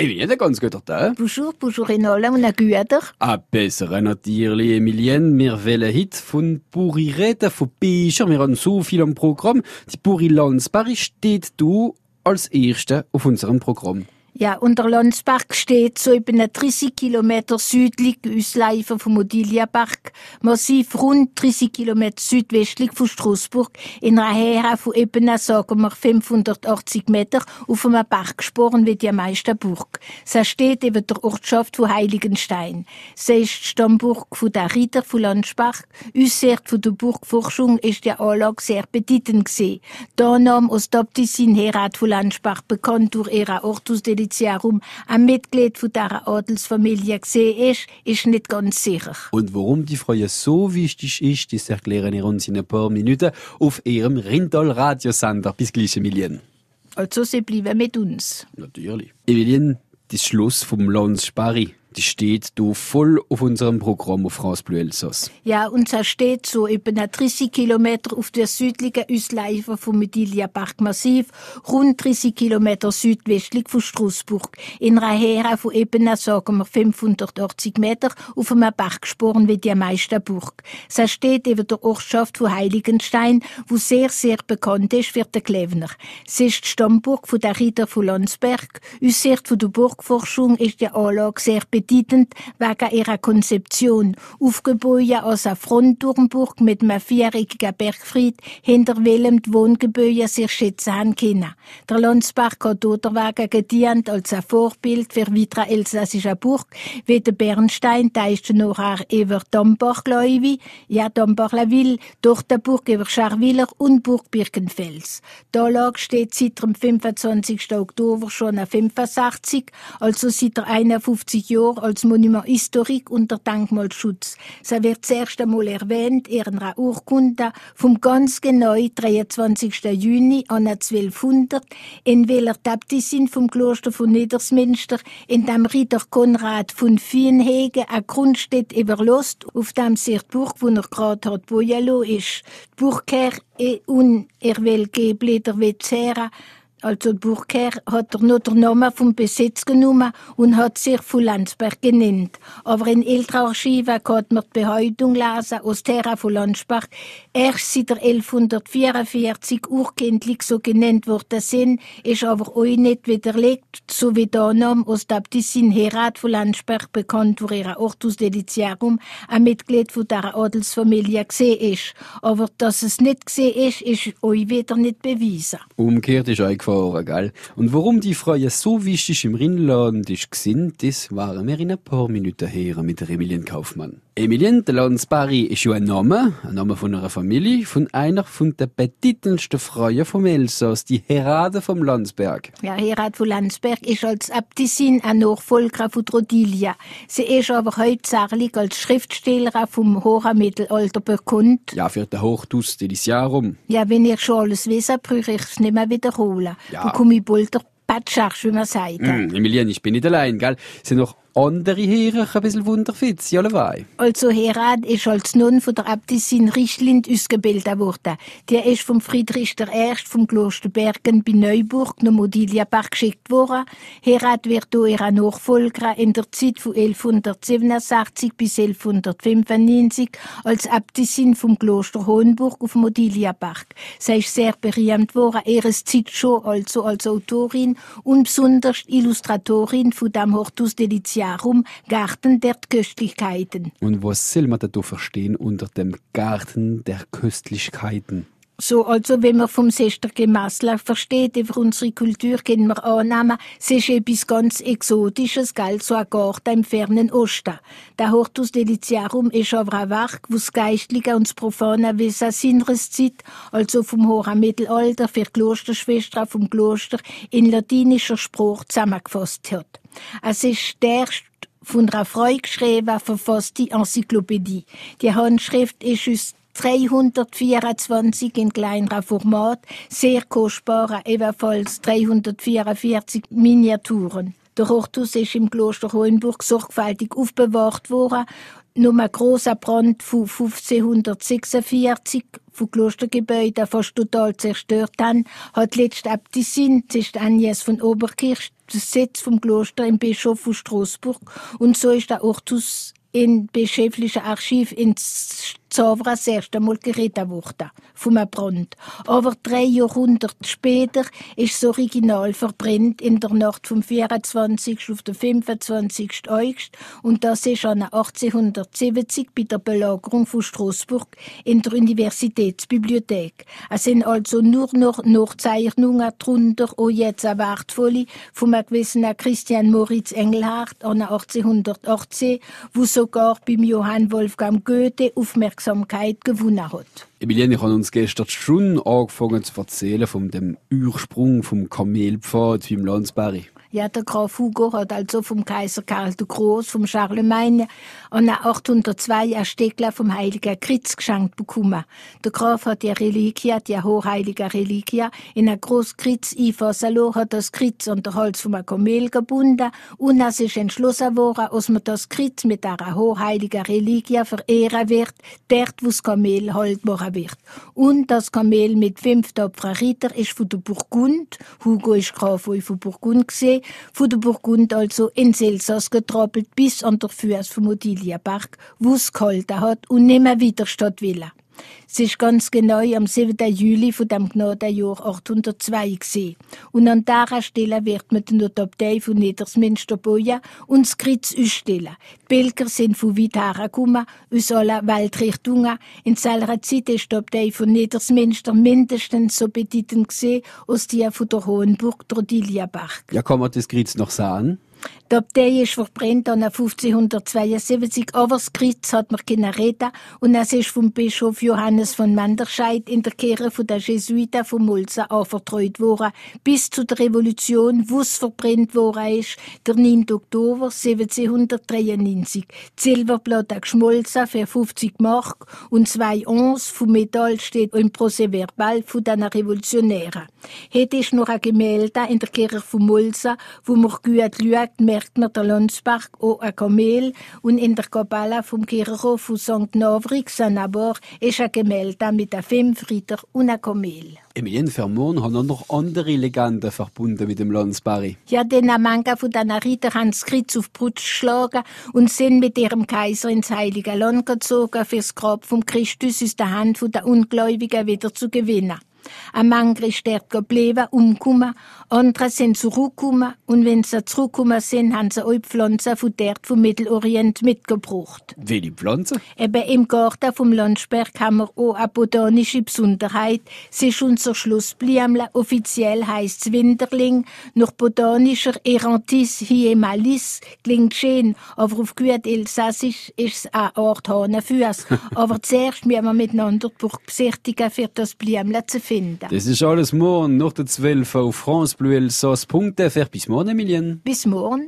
Emilienne, ganz guter Tag. Bonjour, bonjour in allem und ein guter. A besser natürlich, Emilienne. Wir wollen heute von Buri reden, von Büchern. Wir haben so viel am Programm. Die Buri Landsberg steht du als Erste auf unserem Programm. Ja, und der Landspark steht so etwa 30 Kilometer südlich ausleifen vom Odilia-Park, massiv rund 30 Kilometer südwestlich von Straßburg, in einer Höhe von etwa, sagen wir, 580 Meter auf einem Parksporn wie die meisten Burg. Sie steht eben der Ortschaft von Heiligenstein. Sie ist die Stammburg von der Ritter von Landspark. Aussicht von der Burgforschung ist die Anlage sehr bedeutend gewesen. Da nahm Ostoptisin Herat von Landspark bekannt durch ihre Ortus Deliciarum ein Mitglied von dieser Adelsfamilie gesehen ist, ist nicht ganz sicher. Und warum die Freude so wichtig ist, das erklären wir uns in ein paar Minuten auf ihrem Rindal-Radiosender. Bis gleich, Emilienne. Also, sie bleiben mit uns. Natürlich. Emilienne, das Schluss vom Lanz Spari, die steht du voll auf unserem Programm auf France Bleu Elsass. Ja, und sie steht so etwa 30 Kilometer auf der südlichen Ausleife vom Medilia Park Massiv, rund 30 Kilometer südwestlich von Straßburg, in einer Höhe von etwa, sagen wir, 580 Meter auf einem Parksporn wie die meisten Burg. Sie steht eben der Ortschaft von Heiligenstein, wo sehr, sehr bekannt ist für den Klevner. Sie ist die Stammburg von der Ritter von Landsberg. Aus Sicht von der Burgforschung ist die Anlage sehr bedeutend wegen ihrer Konzeption. Aufgebaut als eine Frontturmburg mit einem vierjährigen Bergfried, hinter welchem die Wohngebäude sich schätzen können. Der Landsberg hat wegen gedient als ein Vorbild für weitere elsässische Burg, wie der Bernstein, der ist nachher über Dambach, glaube ich, ja, Dambach-la-Ville, durch die Burg über Scharwiller und Burg Birkenfels. Die Anlage steht seit dem 25. Oktober schon auf 65, also seit der 51 Jahren als Monument historique unter Denkmalschutz. Sie wird das erste Mal erwähnt in einer Urkunde vom ganz genau 23. Juni an 1200, in welcher die Äbtissin vom Kloster von Niedersmünster in dem Ritter Konrad von Vienhegen eine Grundstätte überlost, auf dem sich die Burg, wo er gerade hat, Bojalo ist. Die Burgherr und er will Gebläder Vezera also Burgherr hat er nur den Namen vom Besitz genommen und hat sich von Landsberg genannt. Aber in älteren Archiven kann man die Behauptung lesen aus Terra von Landsberg erst seit der 1144 urkindlich so genannt worden sind, ist aber euch nicht widerlegt, so wie der Name aus der Abtissin Herat von Landsberg bekannt durch ihre Ortus Deliciarum ein Mitglied von der Adelsfamilie gesehen ist. Aber dass es nicht gesehen ist, ist euch wieder nicht bewiesen. Umgekehrt ist eingefahren, gell? Und warum die Freude so wichtig im Rheinland ist das waren wir in ein paar Minuten her mit Emilien Kaufmann. Emilien de Landsberry ist ja ein Name, ein Name von einer Familie, von einer von der bedeutendsten Frauen vom Elsass, die Herade vom Landsberg. Ja, Herad von Landsberg ist als Äbtissin ein Nachfolger von Rodilia. Sie ist aber hauptsächlich als Schriftstellerin vom hohen Mittelalter bekannt. Ja, für den Hochtus Deliciarum. Ja, wenn ihr schon alles wissen, brauche ich es nicht mehr wiederholen. Ja. Da komme ich bald der Patschach, wie man sagt. Hm, Emilien, ich bin nicht allein, gell? Es sind noch andere Herren ein bisschen wunderfitz, ja, alleweil. Also Herad ist als Nun von der Äbtissin Richlind ausgebildet worden. Der ist vom Friedrich I. vom Kloster Bergen bei Neuburg nach Modilia-Park geschickt worden. Herad wird durch ihre Nachfolger in der Zeit von 1167 bis 1195 als Äbtissin vom Kloster Hohenburg auf Modilia-Park. Sie ist sehr berühmt worden, ihres Zeit schon also als Autorin und besonders Illustratorin von dem Hortus Deliciarum, Garten der Köstlichkeiten. Und was soll man da verstehen unter dem Garten der Köstlichkeiten? So, also, wenn man vom Sester Gemassler versteht, über unsere Kultur, können wir annehmen, es ist etwas ganz Exotisches, gell, so ein Garten im fernen Osten. Der Hortus Deliciarum ist aber ein Werk, wo das Geistliche und das Profane wie seines Zeit, also vom hohen Mittelalter für Klosterschwestern vom Kloster in latinischer Sprache zusammengefasst hat. Es ist der von einer Frau geschrieben, verfasste Enzyklopädie. Die Handschrift ist aus 324 in kleinerer Format, sehr kostbare, ebenfalls 344 Miniaturen. Der Hortus ist im Kloster Hohenburg sorgfältig aufbewahrt worden. Nur ein grosser Brand von 1546 von Klostergebäuden fast total zerstört haben, hat letzte Äbtissin, das ist Agnes von Oberkirch, der Sitz vom Kloster im Bischof von Straßburg und so ist der Ortus in bischöflichen Archiv in Zavra das erste Mal geredet worden, vom Brand. Aber drei Jahrhunderte später ist das Original verbrennt in der Nacht vom 24. auf den 25. August und das ist an 1870 bei der Belagerung von Straßburg in der Universitätsbibliothek. Es sind also nur noch Nachzeichnungen darunter, auch jetzt eine wertvolle, vom gewissen Christian Moritz Engelhardt an 1818, wo sogar beim Johann Wolfgang Goethe aufmerksam Aufmerksamkeit gewonnen hat. Emilienne hat uns gestern schon angefangen zu erzählen von dem Ursprung vom Kamelpfad beim Landsberry. Ja, der Graf Hugo hat also vom Kaiser Karl der Groß, vom Charlemagne, an 802 ein Stegler vom Heiligen Kritz geschenkt bekommen. Der Graf hat die Reliquia, die hochheilige Reliquia, in ein großes Kritz einfassen hat das Kritz an der Holz vom Kamel gebunden und es ist entschlossen worden, dass man das Kritz mit einer hochheiligen Reliquia verehren wird, dort, wo das Kamel halt machen wird. Und das Kamel mit fünf tapferen Ritter ist von der Burgund, Hugo ist Graf von Burgund gesehen, von der Burgund also in Elsass getroppelt bis an der Fuß vom Odiliaberg, wo's gehalten hat und nimmer wieder statt willen. Es ist ganz genau am 7. Juli von dem Gnadenjahr 802 gewesen. Und an dieser Stelle wird man den Abtei von Niedersmünster bauen und das Kreuz ausstellen. Die Pilger sind von weit hergekommen, aus allen Weltrichtungen. In seiner Zeit ist die Abtei von Niedersmünster mindestens so bedeutend gewesen, als die von der Hohenburg Trodiliaberg. Ja, kann man das Kreuz noch sagen? Die Abtei ist verbrennt an 1572, aber das Kreuz hat man keine reden und es ist vom Bischof Johannes von Manderscheid in der Kirche der Jesuiten von Mulza anvertraut worden, bis zu der Revolution, wo es verbrennt worden ist, der 9. Oktober 1793. Die Silberplatte geschmolzen für 50 Mark und zwei Ons vom Metall steht im Procès-Verbal von den Revolutionären. Heute ist noch ein Gemälde in der Kirche von Mulza, wo man gut schaut, merkt man der Landsberg auch ein Kamel und in der Kapelle vom Kirchhof von St. Navrik, Sanabor, ist ein Gemälde mit einem fünf Ritter und einem Kamel. Emilien Vermon hat noch andere Legenden verbunden mit dem Landsberry. Ja, denn Manga von den Ritter haben das Kreuz auf Brutsch geschlagen und sind mit ihrem Kaiser ins Heilige Land gezogen, fürs Grab vom Christus aus der Hand der Ungläubigen wieder zu gewinnen. Ein Mangel ist dort geblieben, umgekommen, andere sind zurückgekommen und wenn sie zurückgekommen sind, haben sie auch Pflanzen von dort vom Mittelorient mitgebracht. Welche Pflanzen? Eben im Garten vom Landsberg haben wir auch eine botanische Besonderheit. Es ist unser Schlussblümle, offiziell heisst es Winterling, nach botanischer Erantis hiemalis, klingt schön, aber auf gut Elsassisch ist es eine Art Hahnenfuß. aber zuerst müssen wir miteinander die Burg besichtigen, für das Blümle zu finden. Das ist alles morgen nach der 12 auf France Bleu Elsass.fr. Bis morgen, Emilien. Bis morgen.